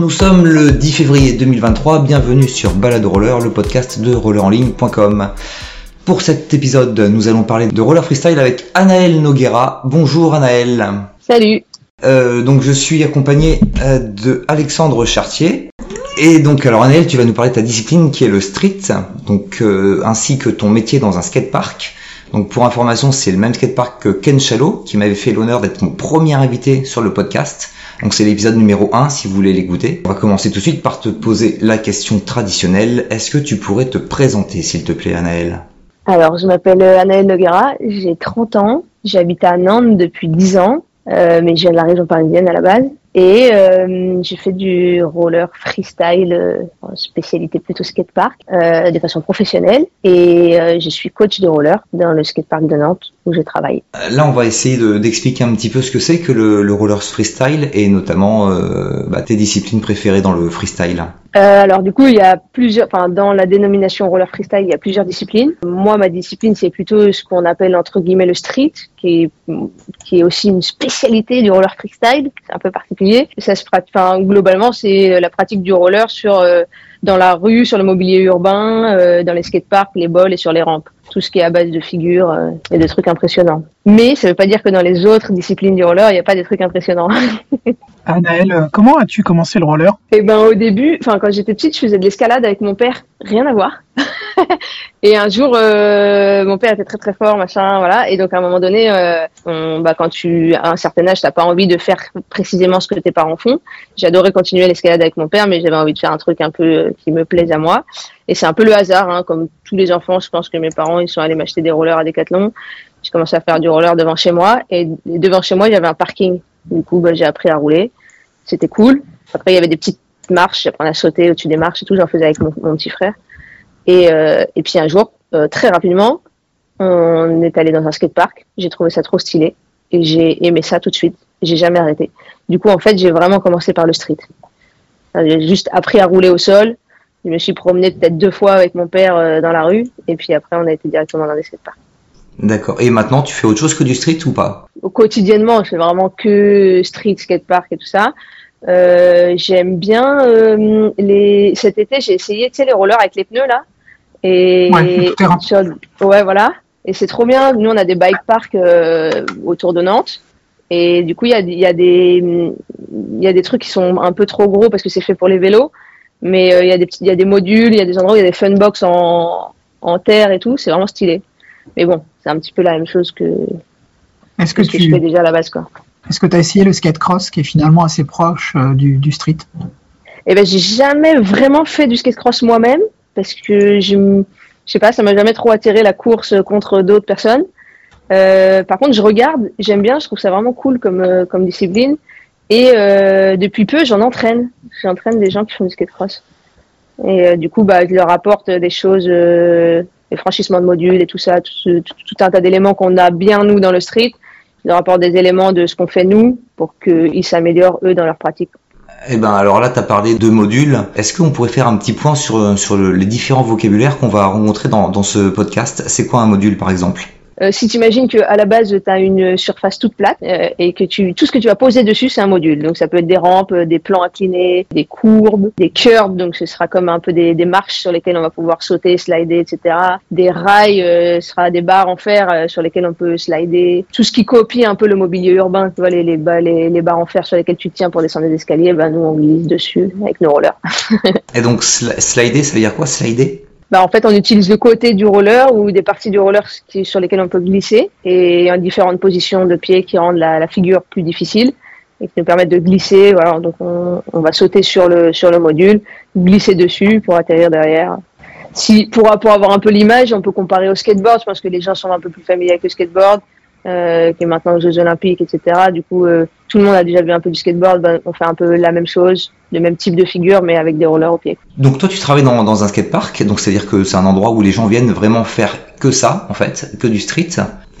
Nous sommes le 10 février 2023, bienvenue sur Balade Roller, le podcast de rollerenligne.com. Pour cet épisode, nous allons parler de roller freestyle avec Anaël Noguera. Bonjour Anaël. Salut. Euh, donc je suis accompagné euh, de Alexandre Chartier. Et donc alors Anaël, tu vas nous parler de ta discipline qui est le street, donc euh, ainsi que ton métier dans un skatepark. Donc pour information, c'est le même skatepark que Ken Shallow qui m'avait fait l'honneur d'être mon premier invité sur le podcast. Donc c'est l'épisode numéro 1 si vous voulez l'écouter. On va commencer tout de suite par te poser la question traditionnelle. Est-ce que tu pourrais te présenter s'il te plaît Anaël Alors je m'appelle Anaël Noguera, j'ai 30 ans, j'habite à Nantes depuis 10 ans, euh, mais je viens de la région parisienne à la base. Et euh, j'ai fait du roller freestyle, euh, spécialité plutôt skatepark, euh, de façon professionnelle. Et euh, je suis coach de roller dans le skatepark de Nantes où je travaille. Là, on va essayer de- d'expliquer un petit peu ce que c'est que le, le roller freestyle et notamment euh, bah, tes disciplines préférées dans le freestyle. Euh, alors du coup, il y a plusieurs, enfin dans la dénomination roller freestyle, il y a plusieurs disciplines. Moi, ma discipline, c'est plutôt ce qu'on appelle entre guillemets le street, qui est qui est aussi une spécialité du roller freestyle. C'est un peu particulier. Ça se pratique, enfin globalement, c'est la pratique du roller sur euh, dans la rue, sur le mobilier urbain, euh, dans les skateparks, les bols et sur les rampes. Tout ce qui est à base de figures euh, et de trucs impressionnants. Mais ça veut pas dire que dans les autres disciplines du roller, il n'y a pas des trucs impressionnants. Anaël, euh, comment as-tu commencé le roller? Et ben au début, enfin quand j'étais petite, je faisais de l'escalade avec mon père, rien à voir. et un jour, euh, mon père était très très fort, machin, voilà. Et donc à un moment donné, euh, on- bah, quand tu as un certain âge, t'as pas envie de faire précisément ce que tes parents font. J'adorais continuer l'escalade avec mon père, mais j'avais envie de faire un truc un peu euh, qui me plaise à moi. Et c'est un peu le hasard, hein, comme tous les enfants. Je pense que mes parents, ils sont allés m'acheter des rollers à Decathlon. J'ai commencé à faire du roller devant chez moi, et devant chez moi, il y avait un parking. Du coup, bah, j'ai appris à rouler. C'était cool. Après, il y avait des petites marches, j'apprenais à sauter au-dessus des marches et tout, j'en faisais avec mon, mon petit frère. Et, euh, et puis un jour, euh, très rapidement, on est allé dans un skatepark, j'ai trouvé ça trop stylé et j'ai aimé ça tout de suite, j'ai jamais arrêté. Du coup, en fait, j'ai vraiment commencé par le street. J'ai juste appris à rouler au sol, je me suis promené peut-être deux fois avec mon père euh, dans la rue et puis après, on a été directement dans des skateparks. D'accord. Et maintenant, tu fais autre chose que du street ou pas? Quotidiennement, je fais vraiment que street, skatepark et tout ça. Euh, j'aime bien euh, les. Cet été, j'ai essayé, tu sais, les rollers avec les pneus là. Et Ouais, sur- voilà. Et c'est trop bien. Nous, on a des bike parks euh, autour de Nantes. Et du coup, il y a, y a des, y a des trucs qui sont un peu trop gros parce que c'est fait pour les vélos. Mais euh, il y a des petits, y a des modules, il y a des endroits où il y a des funbox en, en terre et tout. C'est vraiment stylé. Mais bon, c'est un petit peu la même chose que, Est-ce que que je tu fais déjà à la base, quoi. est-ce que as essayé le skate cross qui est finalement assez proche euh, du, du street? Eh ben, j'ai jamais vraiment fait du skate cross moi-même parce que je, je sais pas, ça m'a jamais trop attiré la course contre d'autres personnes. Euh, par contre, je regarde, j'aime bien, je trouve ça vraiment cool comme euh, discipline. Et euh, depuis peu, j'en entraîne. J'entraîne des gens qui font du skate cross. Et du coup, bah, je leur apporte des choses, les franchissements de modules et tout ça, tout un tas d'éléments qu'on a bien nous dans le street. Je leur apporte des éléments de ce qu'on fait nous pour qu'ils s'améliorent eux dans leur pratique. Eh ben alors là, tu as parlé de modules. Est-ce qu'on pourrait faire un petit point sur, sur le- les différents vocabulaires qu'on va rencontrer dans, dans ce podcast? C'est quoi un module par exemple? Euh, si tu imagines qu'à la base, tu as une surface toute plate euh, et que tu, tout ce que tu vas poser dessus, c'est un module. Donc, ça peut être des rampes, euh, des plans inclinés, des courbes, des curbs. Donc, ce sera comme un peu des, des marches sur lesquelles on va pouvoir sauter, slider, etc. Des rails, euh, ce sera des barres en fer euh, sur lesquelles on peut slider. Tout ce qui copie un peu le mobilier urbain, tu vois, les, les, les, les barres en fer sur lesquelles tu tiens pour descendre les escaliers, ben, nous, on glisse dessus avec nos rollers. Et donc sli- slider, ça veut dire quoi Slider? Bah, en fait, on utilise le côté du roller ou des parties du roller sur lesquelles on peut glisser et en différentes positions de pied qui rendent la, figure plus difficile et qui nous permettent de glisser. Voilà, donc on, on va sauter sur le, sur le module, glisser dessus pour atterrir derrière. Si, pour, pour avoir un peu l'image, on peut comparer au skateboard. Je pense que les gens sont un peu plus familiers avec le skateboard, euh, qui est maintenant aux Jeux Olympiques, etc. Du coup, euh, tout le monde a déjà vu un peu du skateboard. Ben, on fait un peu la même chose, le même type de figure, mais avec des rollers au pied. Donc toi, tu travailles dans, dans un skatepark, donc c'est-à-dire que c'est un endroit où les gens viennent vraiment faire que ça, en fait, que du street.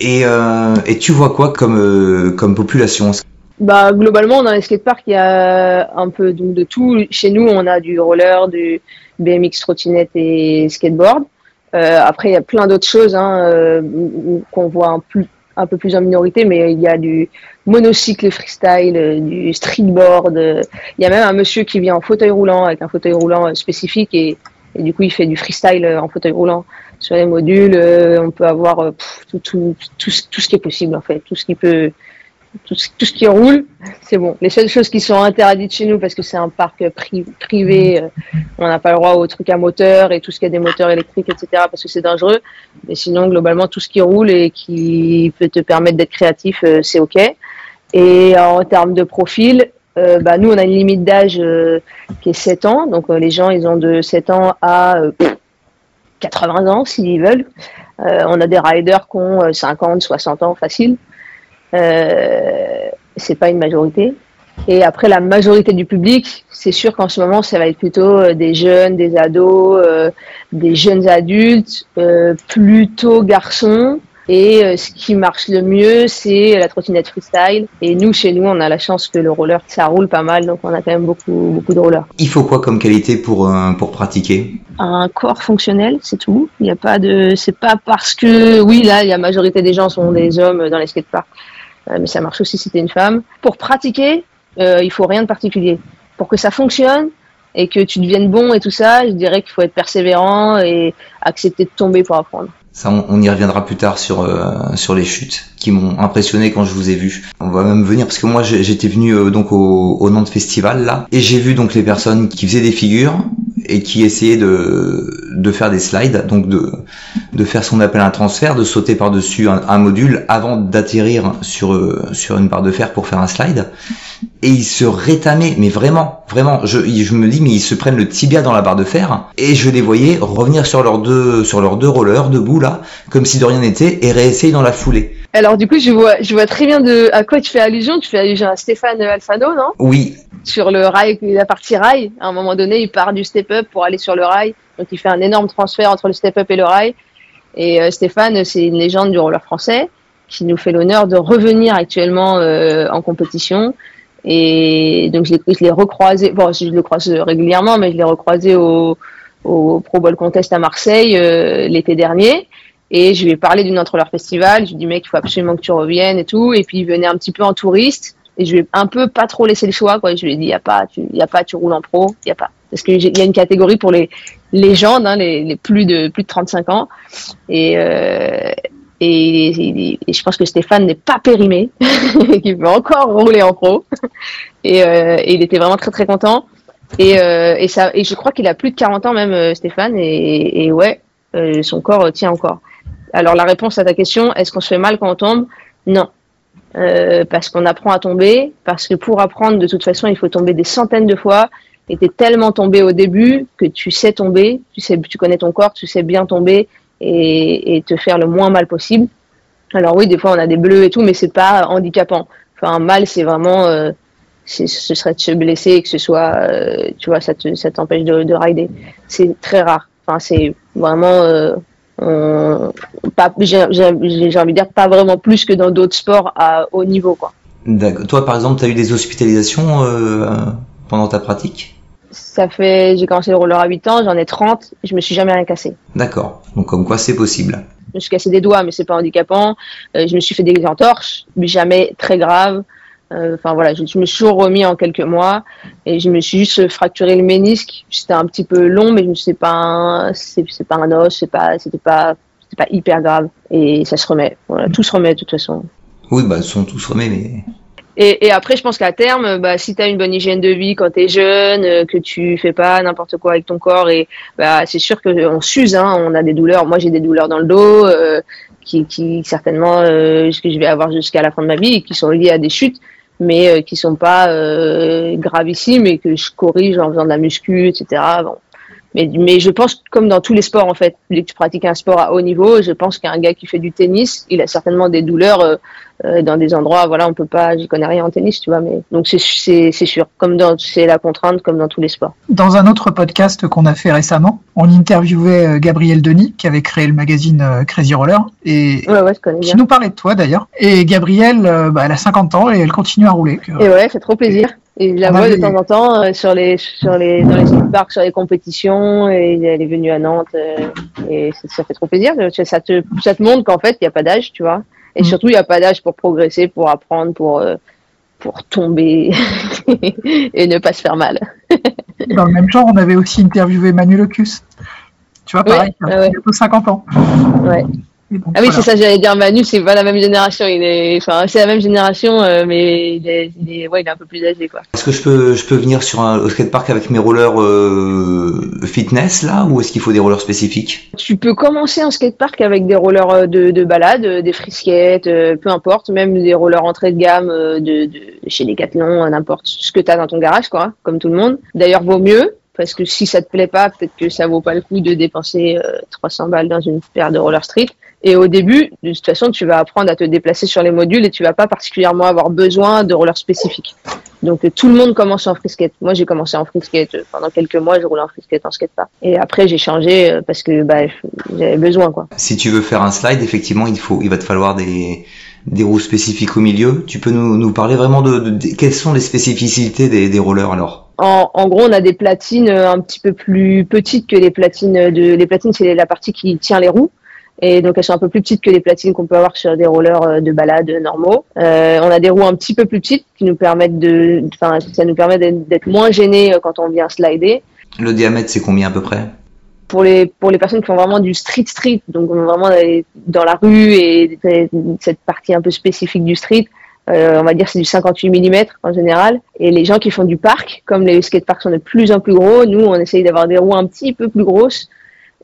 Et, euh, et tu vois quoi comme, comme population? Bah, globalement, dans les skateparks, il y a un peu donc, de tout. Chez nous, on a du roller, du BMX, trottinette et skateboard. Euh, après, il y a plein d'autres choses hein, euh, qu'on voit un, plus, un peu plus en minorité, mais il y a du monocycle freestyle, euh, du streetboard. euh, Il y a même un monsieur qui vient en fauteuil roulant avec un fauteuil roulant euh, spécifique et, et du coup il fait du freestyle en fauteuil roulant sur les modules. on peut avoir tout, tout, tout, tout ce qui est possible en fait, tout ce qui peut, tout ce, qui roule, c'est bon. Les seules choses qui sont interdites chez nous parce que c'est un parc pri- privé, euh, on n'a pas le droit aux trucs à moteur et tout ce qui a des moteurs électriques, etc. parce que c'est dangereux. Mais sinon, globalement, tout ce qui roule et qui peut te permettre d'être créatif, euh, c'est OK. Et en termes de profil, euh, bah, nous, on a une limite d'âge qui est 7 ans. Donc, les gens, ils ont de 7 ans à euh, pff, 80 ans, s'ils veulent. On a des riders qui ont euh, 50, 60 ans facile. Euh, c'est pas une majorité. Et après, la majorité du public, c'est sûr qu'en ce moment, ça va être plutôt euh, des jeunes, des ados, euh, des jeunes adultes, euh, plutôt garçons. Et euh, ce qui marche le mieux, c'est la trottinette freestyle. Et nous, chez nous, on a la chance que le roller, ça roule pas mal, donc on a quand même beaucoup, beaucoup de rollers. Il faut quoi comme qualité pour, euh, pour pratiquer? Un corps fonctionnel, c'est tout. Il n'y a pas de, c'est pas parce que, oui, là, la majorité des gens sont des hommes dans les skateparks, mais ça marche aussi si t'es une femme. Pour pratiquer, euh, il faut rien de particulier. Pour que ça fonctionne et que tu deviennes bon et tout ça, je dirais qu'il faut être persévérant et accepter de tomber pour apprendre. Ça, on, y reviendra plus tard sur euh, sur les chutes qui m'ont impressionné quand je vous ai vu. On va même venir parce que moi j'étais venu euh, donc au, au Nantes Festival là et j'ai vu donc les personnes qui faisaient des figures et qui essayaient de de faire des slides, donc de de faire ce qu'on appelle un transfert, de sauter par dessus un, module avant d'atterrir sur sur une barre de fer pour faire un slide. Et ils se rétamaient, mais vraiment, vraiment. Je, je me dis, mais ils se prennent le tibia dans la barre de fer, et je les voyais revenir sur leurs deux, sur leurs deux rollers debout là, comme si de rien n'était, et réessayer dans la foulée. Alors du coup, je vois, je vois très bien de à quoi tu fais allusion. Tu fais allusion à Stéphane Alfano, non? Oui, Sur le rail, la partie rail. À un moment donné, il part du step-up pour aller sur le rail. Donc il fait un énorme transfert entre le step-up et le rail. Et euh, Stéphane, c'est une légende du roller français qui nous fait l'honneur de revenir actuellement euh, en compétition. Et donc je l'ai, je l'ai recroisé, bon, je le croise régulièrement, mais je l'ai recroisé au, au Pro Bowl Contest à Marseille euh, l'été dernier. Et je lui ai parlé du Nantes Roller Festival. Je lui ai dit, mec, il faut absolument que tu reviennes et tout. Et puis il venait un petit peu en touriste. Et je lui ai un peu pas trop laissé le choix, quoi. Je lui ai dit, y a a pas, tu roules en pro, y a pas. Parce qu'il y a une catégorie pour les légendes, hein, les, plus de plus de 35 ans. Et, euh, et, et- je pense que Stéphane n'est pas périmé, qu'il peut encore rouler en pro. Et, euh, et il était vraiment très très content. Et, euh, et ça, et je crois qu'il a plus de 40 ans même, Stéphane. Et, ouais, son corps tient encore. Alors la réponse à ta question, est-ce qu'on se fait mal quand on tombe? Non. Euh, parce qu'on apprend à tomber, parce que pour apprendre, de toute façon, il faut tomber des centaines de fois. Et t'es tellement tombé au début que tu sais tomber, tu sais, tu connais ton corps, tu sais bien tomber et, te faire le moins mal possible. Alors oui, des fois on a des bleus et tout, mais c'est pas handicapant. Enfin, mal, c'est vraiment, euh, ce serait de se blesser et que ce soit, euh, tu vois, ça te, ça t'empêche de, de rider. C'est très rare. Enfin, c'est vraiment, euh, j'ai, envie de dire pas vraiment plus que dans d'autres sports à haut niveau, quoi. Toi, par exemple, tu as eu des hospitalisations euh, pendant ta pratique? Ça fait, j'ai commencé le roller à 8 ans, j'en ai 30, je me suis jamais rien cassé. D'accord. Donc, comme quoi, c'est possible. Je me suis cassé des doigts, mais c'est pas handicapant. Euh, je me suis fait des entorches, mais jamais très grave. Euh, Enfin voilà, je, je me suis remis en quelques mois et je me suis juste fracturé le ménisque. C'était un petit peu long, mais je dit, c'est pas c'est pas un os, c'est pas, c'était pas, pas hyper grave et ça se remet. Voilà, tout se remet de toute façon. Oui, bah, sont tous remis, mais Et, et après, je pense qu'à terme, bah, si tu as une bonne hygiène de vie quand tu es jeune, euh, que tu fais pas n'importe quoi avec ton corps, et bah, c'est sûr qu'on s'use, hein, on a des douleurs. Moi, j'ai des douleurs dans le dos, euh, qui, qui certainement euh, que je vais avoir jusqu'à la fin de ma vie, et qui sont liées à des chutes, mais euh, qui sont pas euh, gravissimes et que je corrige en faisant de la muscu, etc. Mais, mais je pense, comme dans tous les sports, en fait, dès que tu pratiques un sport à haut niveau, je pense qu'un gars qui fait du tennis, il a certainement des douleurs euh, euh, dans des endroits, voilà, on peut pas, j'y connais rien en tennis, tu vois, mais donc c'est sûr, comme dans c'est la contrainte, comme dans tous les sports. Dans un autre podcast qu'on a fait récemment, on interviewait euh, Gabriel Denis, qui avait créé le magazine Crazy Roller, et Ouais, ouais, je connais qui bien. nous parlait de toi d'ailleurs. Et Gabrielle, euh, bah, elle a 50 ans et elle continue à rouler. Et ouais, c'est trop plaisir. Et je la vois de temps en temps euh, sur les sur les dans les parcs, sur les compétitions, et elle est venue à Nantes, euh, et ça, ça fait trop plaisir. Ça te ça te montre qu'en fait il y a pas d'âge, tu vois. Et Mm. surtout, il n'y a pas d'âge pour progresser, pour apprendre, pour, euh, pour tomber et ne pas se faire mal. Dans le même genre, on avait aussi interviewé Manu Locus. Tu vois, pareil, Ouais, il a ouais. bientôt 50 ans. Ouais. Donc, Ah oui, voilà. c'est ça, j'allais dire Manu, c'est pas la même génération. Il est, enfin, c'est la même génération, euh, mais il est, il est, ouais, il est un peu plus âgé, quoi. Est-ce que je peux, je peux venir sur un, au skatepark avec mes rollers euh, fitness là, ou est-ce qu'il faut des rollers spécifiques? Tu peux commencer en skatepark avec des rollers euh, de, de balade, euh, des skates, euh, peu importe, même des rollers entrée de gamme euh, de, de chez Decathlon, n'importe ce que tu as dans ton garage, quoi, comme tout le monde. D'ailleurs, vaut mieux, parce que si ça te plaît pas, peut-être que ça vaut pas le coup de dépenser euh, 300 balles dans une paire de roller street. Et au début, de toute façon, tu vas apprendre à te déplacer sur les modules et tu vas pas particulièrement avoir besoin de rollers spécifiques. Donc euh, tout le monde commence en free skate. Moi, j'ai commencé en free skate euh, pendant quelques mois, je roulais en free skate en skatepark. Et après, j'ai changé euh, parce que bah, j'avais besoin, quoi. Si tu veux faire un slide, effectivement, il faut, il va te falloir des, des roues spécifiques au milieu. Tu peux nous, nous parler vraiment de, de- de- quelles sont les spécificités des, des rollers alors? En, en gros, on a des platines un petit peu plus petites que les platines de. Les platines, c'est la partie qui tient les roues. Et donc, elles sont un peu plus petites que les platines qu'on peut avoir sur des rollers euh, de balade normaux. Euh, on a des roues un petit peu plus petites qui nous permettent de. Enfin, ça nous permet d'être moins gênés euh, quand on vient slider. Le diamètre, c'est combien à peu près? Pour les, pour les personnes qui font vraiment du street street, donc vraiment dans la rue et cette partie un peu spécifique du street, euh, on va dire c'est du 58 mm en général. Et les gens qui font du parc, comme les skateparks sont de plus en plus gros, nous on essaye d'avoir des roues un petit peu plus grosses.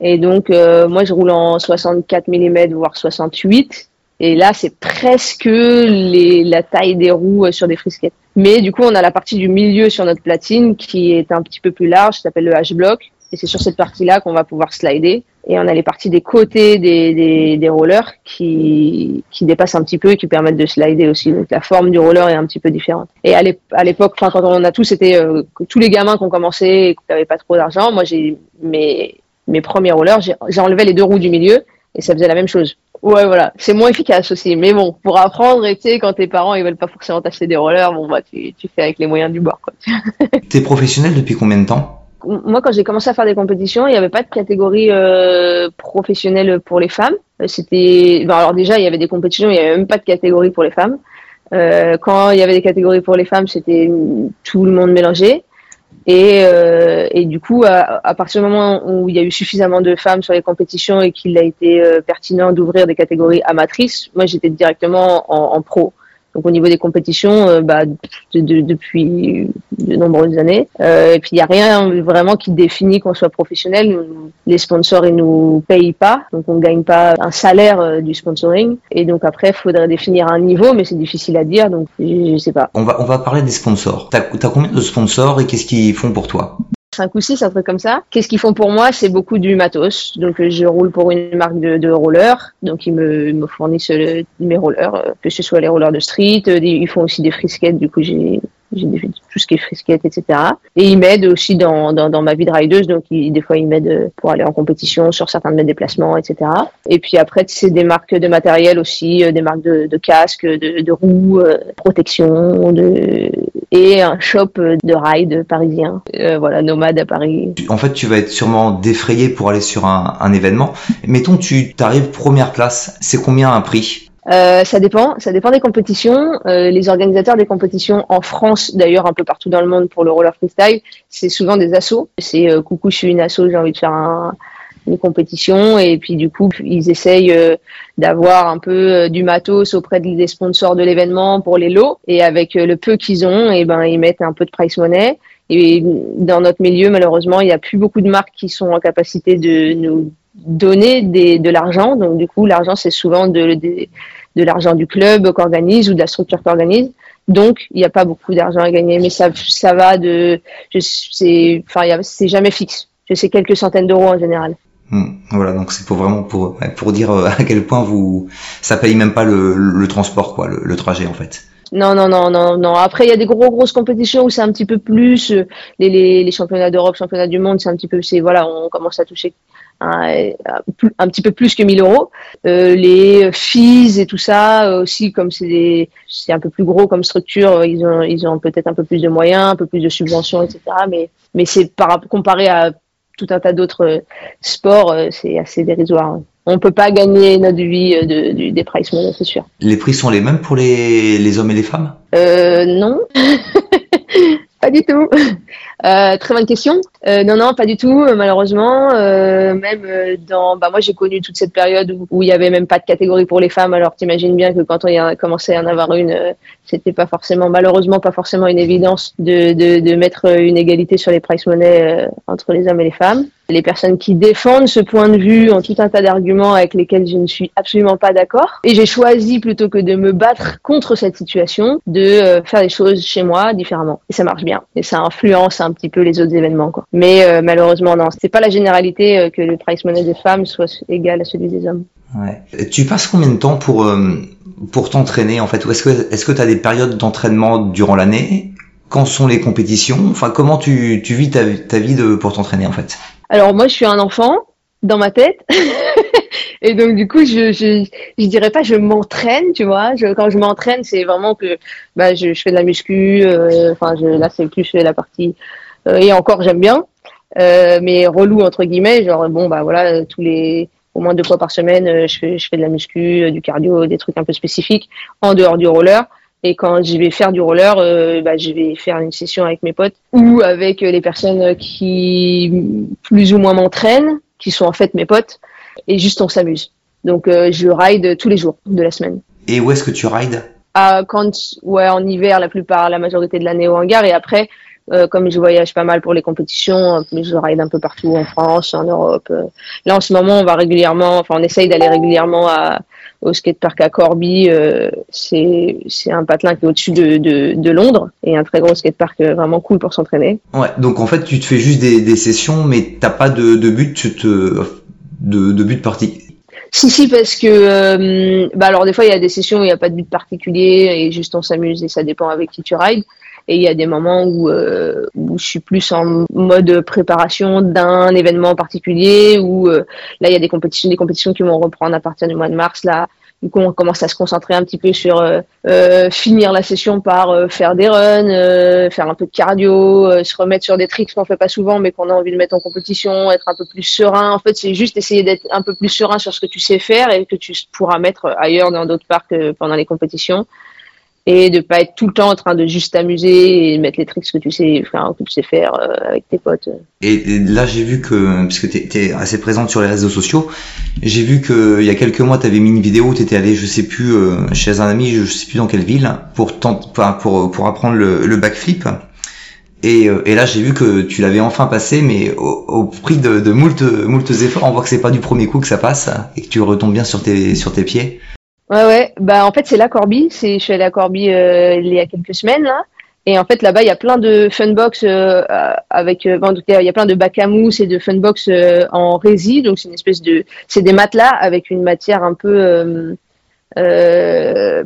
Et donc euh, moi je roule en 64 mm voire 68. Et là c'est presque la taille des roues euh, sur des skates. Mais du coup on a la partie du milieu sur notre platine qui est un petit peu plus large, qui s'appelle le H-block. Et c'est sur cette partie-là qu'on va pouvoir slider. Et on a les parties des côtés des, des, des rollers qui, qui dépassent un petit peu et qui permettent de slider aussi. Donc la forme du roller est un petit peu différente. Et à l'ép- à l'époque, quand on a tous été, euh, tous les gamins qui ont commencé et qui n'avaient pas trop d'argent, moi j'ai mes, mes premiers rollers, j'ai enlevé les deux roues du milieu et ça faisait la même chose. Ouais, voilà. C'est moins efficace aussi. Mais bon, pour apprendre, et tu sais, quand tes parents, ils veulent pas forcément t'acheter des rollers, bon, bah, tu, tu fais avec les moyens du bord, quoi. T'es professionnel depuis combien de temps? Moi, quand j'ai commencé à faire des compétitions, il n'y avait pas de catégorie euh, professionnelle pour les femmes. Euh, C'était, ben alors déjà, il y avait des compétitions, il n'y avait même pas de catégorie pour les femmes. Euh, quand il y avait des catégories pour les femmes, c'était tout le monde mélangé. Et, euh, et du coup, à, partir du moment où il y a eu suffisamment de femmes sur les compétitions et qu'il a été euh, pertinent d'ouvrir des catégories amatrices, moi j'étais directement en, en pro. Donc au niveau des compétitions, euh, bah, de- de- depuis de nombreuses années. Euh, et puis il n'y a rien vraiment qui définit qu'on soit professionnel. Les sponsors ils nous payent pas, donc on gagne pas un salaire euh, du sponsoring. Et donc après, il faudrait définir un niveau, mais c'est difficile à dire, donc je, je sais pas. on va, on va parler des sponsors. T'as as combien de sponsors et qu'est-ce qu'ils font pour toi? 5 ou 6, un truc comme ça. Qu'est-ce qu'ils font pour moi? C'est beaucoup du matos. Donc euh, je roule pour une marque de, de rollers, donc ils me, fournissent euh, mes rollers, euh, que ce soit les rollers de street, ils font aussi des skates, du coup j'ai tout ce qui est skate, etc. Et ils m'aident aussi dans, ma vie de rideuse, donc des fois ils m'aident pour aller en compétition sur certains de mes déplacements, etc. Et puis après c'est des marques de matériel aussi, des marques de, casques, de, roues, protection, de et un shop de ride parisien, euh, voilà nomade à Paris. En fait, tu vas être sûrement défrayé pour aller sur un, un événement. Mettons, tu t'arrives première place. C'est combien un prix? Euh, ça dépend, ça dépend des compétitions. Euh, les organisateurs des compétitions en France, d'ailleurs un peu partout dans le monde pour le roller freestyle, c'est souvent des assos. C'est euh, coucou, je suis une asso, j'ai envie de faire un- une compétition et puis du coup ils essayent euh, d'avoir un peu euh, du matos auprès de- des sponsors de l'événement pour les lots et avec euh, le peu qu'ils ont, et ben ils mettent un peu de price money. Et dans notre milieu, malheureusement, il n'y a plus beaucoup de marques qui sont en capacité de nous donner de l'argent. Donc, du coup, l'argent, c'est souvent de, l'argent du club qu'organise ou de la structure qu'organise. Donc, il n'y a pas beaucoup d'argent à gagner, mais ça, ça va de, sais, enfin, c'est jamais fixe. Je sais quelques centaines d'euros en général. Hmm, Voilà, donc c'est pour vraiment pour pour dire euh, à quel point vous ça paye même pas le, transport quoi, le, trajet en fait. Non, non, non, non, non. Après, il y a des gros, grosses compétitions où c'est un petit peu plus euh, les, les, championnats d'Europe, championnats du monde, c'est un petit peu, c'est voilà, on commence à toucher un, un, petit peu plus que 1000 euros. Euh, les fees et tout ça aussi, comme c'est c'est un peu plus gros comme structure, ils ont, ils ont peut-être un peu plus de moyens, un peu plus de subventions, etc. Mais, mais c'est par comparé à tout un tas d'autres euh, sports, euh, c'est assez dérisoire. on peut pas gagner notre vie de, des price money, c'est sûr. Les prix sont les mêmes pour les, les hommes et les femmes? Euh, Non. pas du tout. Euh, très bonne question. Euh, non, non, pas du tout, malheureusement. Euh, même euh, dans, bah moi j'ai connu toute cette période où, il y avait même pas de catégorie pour les femmes. Alors t'imagines bien que quand on y a commencé à en avoir une, euh, c'était pas forcément, malheureusement, pas forcément une évidence de, de, mettre une égalité sur les price money entre les hommes et les femmes. Les personnes qui défendent ce point de vue ont tout un tas d'arguments avec lesquels je ne suis absolument pas d'accord. Et j'ai choisi plutôt que de me battre contre cette situation, de faire les choses chez moi différemment. Et ça marche bien. Et ça influence un petit peu les autres événements. Quoi. Mais euh, malheureusement, non, c'est pas la généralité euh, que le price money des femmes soit égal à celui des hommes. Ouais. Tu passes combien de temps pour euh, pour t'entraîner en fait est-ce que est-ce que tu as des périodes d'entraînement durant l'année? Quand sont les compétitions? Enfin, comment tu, tu vis ta, vie de, pour t'entraîner en fait? Alors moi, je suis un enfant dans ma tête. et donc du coup, je, je, je dirais pas je m'entraîne, tu vois. Je, quand je m'entraîne, c'est vraiment que bah, je, je fais de la muscu. Enfin, je, là, c'est plus la partie euh, et encore, j'aime bien. Euh, mais relou entre guillemets, genre bon bah voilà, tous les au moins deux fois par semaine, euh, je fais, je fais de la muscu, du cardio, des trucs un peu spécifiques en dehors du roller. Et quand je vais faire du roller, euh, bah, je vais faire une session avec mes potes ou avec les personnes qui plus ou moins m'entraînent, qui sont en fait mes potes, et juste on s'amuse. Donc je ride tous les jours de la semaine. Et où est-ce que tu rides? Ah, quand ouais en hiver la plupart, la majorité de l'année au hangar et après euh, comme je voyage pas mal pour les compétitions, je ride un peu partout en France, en Europe. Euh. Là, en ce moment, on va régulièrement, enfin, on essaye d'aller régulièrement à, au skatepark à Corby. Euh, c'est un patelin qui est au-dessus de, de, de, Londres et un très gros skatepark vraiment cool pour s'entraîner. Ouais, donc en fait, tu te fais juste des, des sessions, mais t'as pas de, de but, tu te, de, de but parti. Si, si, parce que, euh, bah alors des fois, il y a des sessions où il n'y a pas de but particulier et juste on s'amuse et ça dépend avec qui tu rides. Et il y a des moments où, euh, où je suis plus en mode préparation d'un événement particulier, où euh, là, il y a des compétitions, des compétitions qui vont reprendre à partir du mois de mars. Là, du coup, on commence à se concentrer un petit peu sur euh, euh finir la session par euh, faire des runs, faire un peu de cardio, se remettre sur des tricks qu'on fait pas souvent, mais qu'on a envie de mettre en compétition, être un peu plus serein. En fait, c'est juste essayer d'être un peu plus serein sur ce que tu sais faire et que tu pourras mettre ailleurs dans d'autres parcs pendant les compétitions et de pas être tout le temps en train de juste t'amuser et mettre les tricks que tu sais, que tu sais faire euh, avec tes potes. Et, là, j'ai vu que, puisque tu es, assez présente sur les réseaux sociaux, j'ai vu que il y a quelques mois, tu avais mis une vidéo où tu étais allé, je sais plus, euh, chez un ami, je sais plus dans quelle ville, pour, pour, pour apprendre le, backflip. Et, euh, et, là, j'ai vu que tu l'avais enfin passé, mais au, prix de, de efforts, on voit que c'est pas du premier coup que ça passe et que tu retombes bien sur tes, sur tes pieds. Ouais, ouais. Bah, en fait, c'est la Corby. C'est, je suis allée à Corby euh, il y a quelques semaines, là. Et en fait, là-bas, il y a plein de funbox euh, avec, euh, il y a plein de bacs à mousse et de funbox euh, en rési. Donc, c'est une espèce de, c'est des matelas avec une matière un peu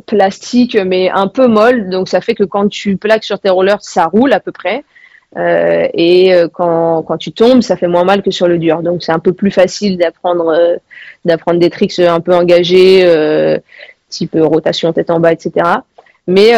plastique, mais un peu molle. Donc, ça fait que quand tu plaques sur tes rollers, ça roule à peu près. Euh, et euh, quand, quand tu tombes, ça fait moins mal que sur le dur. Donc c'est un peu plus facile d'apprendre euh, d'apprendre des tricks un peu engagés, type rotation tête en bas, etc. Mais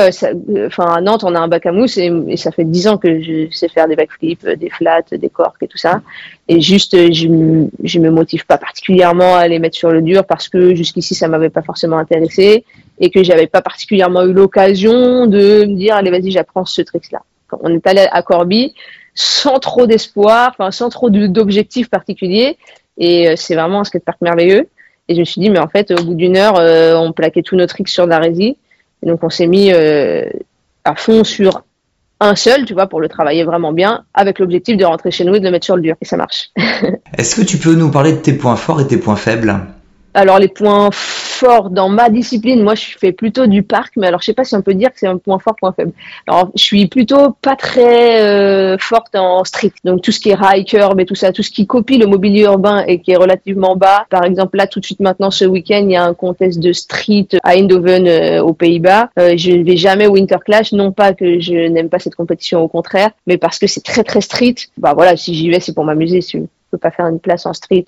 enfin à Nantes, on a un bac à mousse et, ça fait dix ans que je sais faire des backflips, des flats, des corks et tout ça. Et juste, je, je me motive pas particulièrement à les mettre sur le dur parce que jusqu'ici ça m'avait pas forcément intéressé et que j'avais pas particulièrement eu l'occasion de me dire allez vas-y j'apprends ce trick là on est allé à Corby sans trop d'espoir, enfin sans trop d'objectifs particuliers. Et euh, c'est vraiment un skatepark merveilleux. Et je me suis dit, mais en fait, au bout d'une heure, euh, on plaquait tous nos tricks sur la Et donc, on s'est mis euh, à fond sur un seul, tu vois, pour le travailler vraiment bien, avec l'objectif de rentrer chez nous et de le mettre sur le dur. Et ça marche. Est-ce que tu peux nous parler de tes points forts et tes points faibles? Alors les points forts dans ma discipline, moi je fais plutôt du parc, mais alors je sais pas si on peut dire que c'est un point fort, point faible. Alors je suis plutôt pas très euh, forte en street, donc tout ce qui est high curb et tout ça, tout ce qui copie le mobilier urbain et qui est relativement bas. Par exemple là tout de suite maintenant ce week-end il y a un contest de street à Eindhoven euh, aux Pays-Bas. Euh, je ne vais jamais au Winter Clash, non pas que je n'aime pas cette compétition, au contraire, mais parce que c'est très très street. Bah voilà, si j'y vais c'est pour m'amuser. Si je peux pas faire une place en street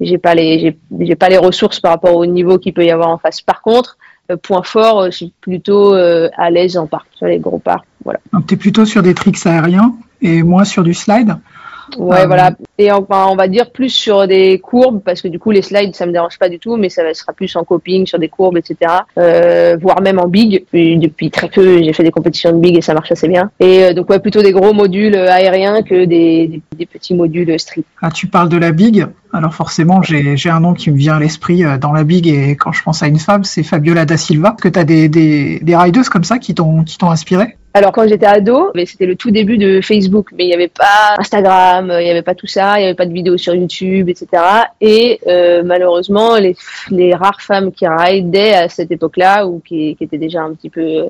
j'ai pas les j'ai pas les ressources par rapport au niveau qu'il peut y avoir en face. Par contre, euh, point fort, euh, je suis plutôt euh, à l'aise en parc, sur les gros parcs. Voilà. Donc tu es plutôt sur des tricks aériens et moins sur du slide? Ouais, voilà. Et enfin, on va dire plus sur des courbes parce que du coup les slides ça me dérange pas du tout, mais ça sera plus en coping sur des courbes, etc. Euh, voire même en big. Depuis très peu, j'ai fait des compétitions de big et ça marche assez bien. Et euh, donc ouais, plutôt des gros modules aériens que des, des, petits modules street. Ah, tu parles de la big. Alors forcément, j'ai un nom qui me vient à l'esprit euh, dans la big et quand je pense à une femme, c'est Fabiola da Silva. Est-ce que tu as des, des, des riders comme ça qui t'ont inspiré? Alors quand j'étais ado, c'était le tout début de Facebook, mais il n'y avait pas Instagram, il n'y avait pas tout ça, il n'y avait pas de vidéos sur YouTube, etc. Et euh, malheureusement, les, rares femmes qui ridaient à cette époque-là ou qui, étaient déjà un petit peu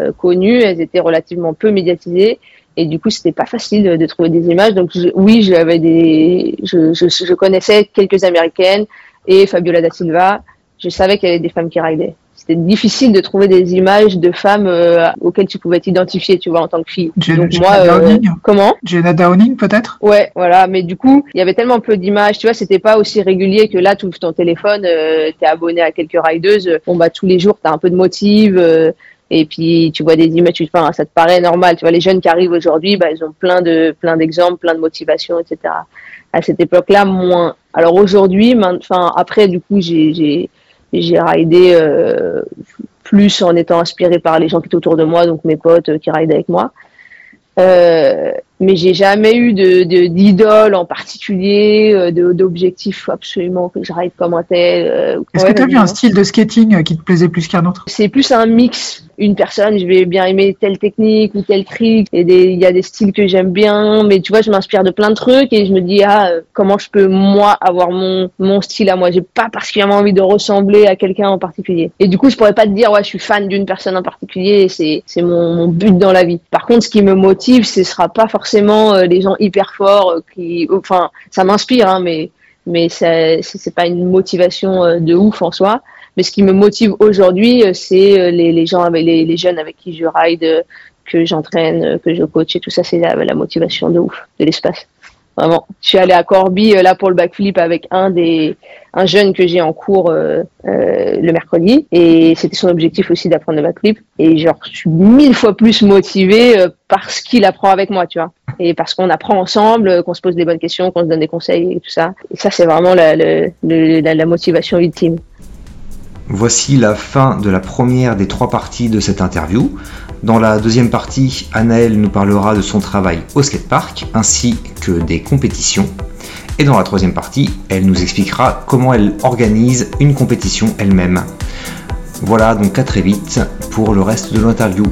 euh, connues, elles étaient relativement peu médiatisées. Et du coup, c'était pas facile de, trouver des images. Donc oui, j'avais des, je, connaissais quelques américaines et Fabiola da Silva. Je savais qu'il y avait des femmes qui ridaient c'était difficile de trouver des images de femmes euh, auxquelles tu pouvais t'identifier, tu vois, en tant que fille. Donc moi, euh, comment? Jenna Downing peut-être? Ouais, voilà. Mais du coup, il y avait tellement peu d'images, tu vois, c'était pas aussi régulier que là, tu ouvres ton téléphone, euh, t'es abonné à quelques rideuses, bon bah tous les jours, t'as un peu de motive. Et puis tu vois des images, tu, enfin, ça te paraît normal. Tu vois, les jeunes qui arrivent aujourd'hui, bah, ils ont plein de plein d'exemples, plein de motivations, etc. À cette époque-là, moins. Alors aujourd'hui, enfin après, du coup, j'ai j'ai ridé euh, plus en étant inspiré par les gens qui étaient autour de moi, donc mes potes euh, qui ridaient avec moi. Euh, mais j'ai jamais eu de d'idole en particulier, euh, d'objectif absolument que je ride comme un tel. Euh, Est-ce que tu as vu un style de skating qui te plaisait plus qu'un autre? C'est plus un mix une personne, je vais bien aimer telle technique ou tel trick. Et il y a des styles que j'aime bien, mais tu vois, je m'inspire de plein de trucs et je me dis ah comment je peux moi avoir mon mon style à moi? J'ai pas particulièrement envie de ressembler à quelqu'un en particulier. Et du coup, je pourrais pas te dire ouais, je suis fan d'une personne en particulier. C'est c'est mon, mon but dans la vie. Par contre, ce qui me motive, ce sera pas forcément euh, les gens hyper forts euh, qui, enfin, ça m'inspire, hein, mais mais c'est pas une motivation euh, de ouf en soi. Mais ce qui me motive aujourd'hui, euh, c'est euh, les, les, gens, avec, les, jeunes avec qui je ride, euh, que j'entraîne, que je coach et tout ça, c'est la, la, motivation de ouf de l'espace. Vraiment. Je suis allée à Corby là pour le backflip avec un des un jeune que j'ai en cours euh, euh, le mercredi et c'était son objectif aussi d'apprendre le backflip et genre je suis mille fois plus motivée euh, parce qu'il apprend avec moi, tu vois, et parce qu'on apprend ensemble, qu'on se pose des bonnes questions, qu'on se donne des conseils et tout ça. Et ça c'est vraiment la, la, la, la motivation ultime. Voici la fin de la première des trois parties de cette interview. Dans la deuxième partie, Anaël nous parlera de son travail au skatepark ainsi que des compétitions. Et dans la troisième partie, elle nous expliquera comment elle organise une compétition elle-même. Voilà donc à très vite pour le reste de l'interview.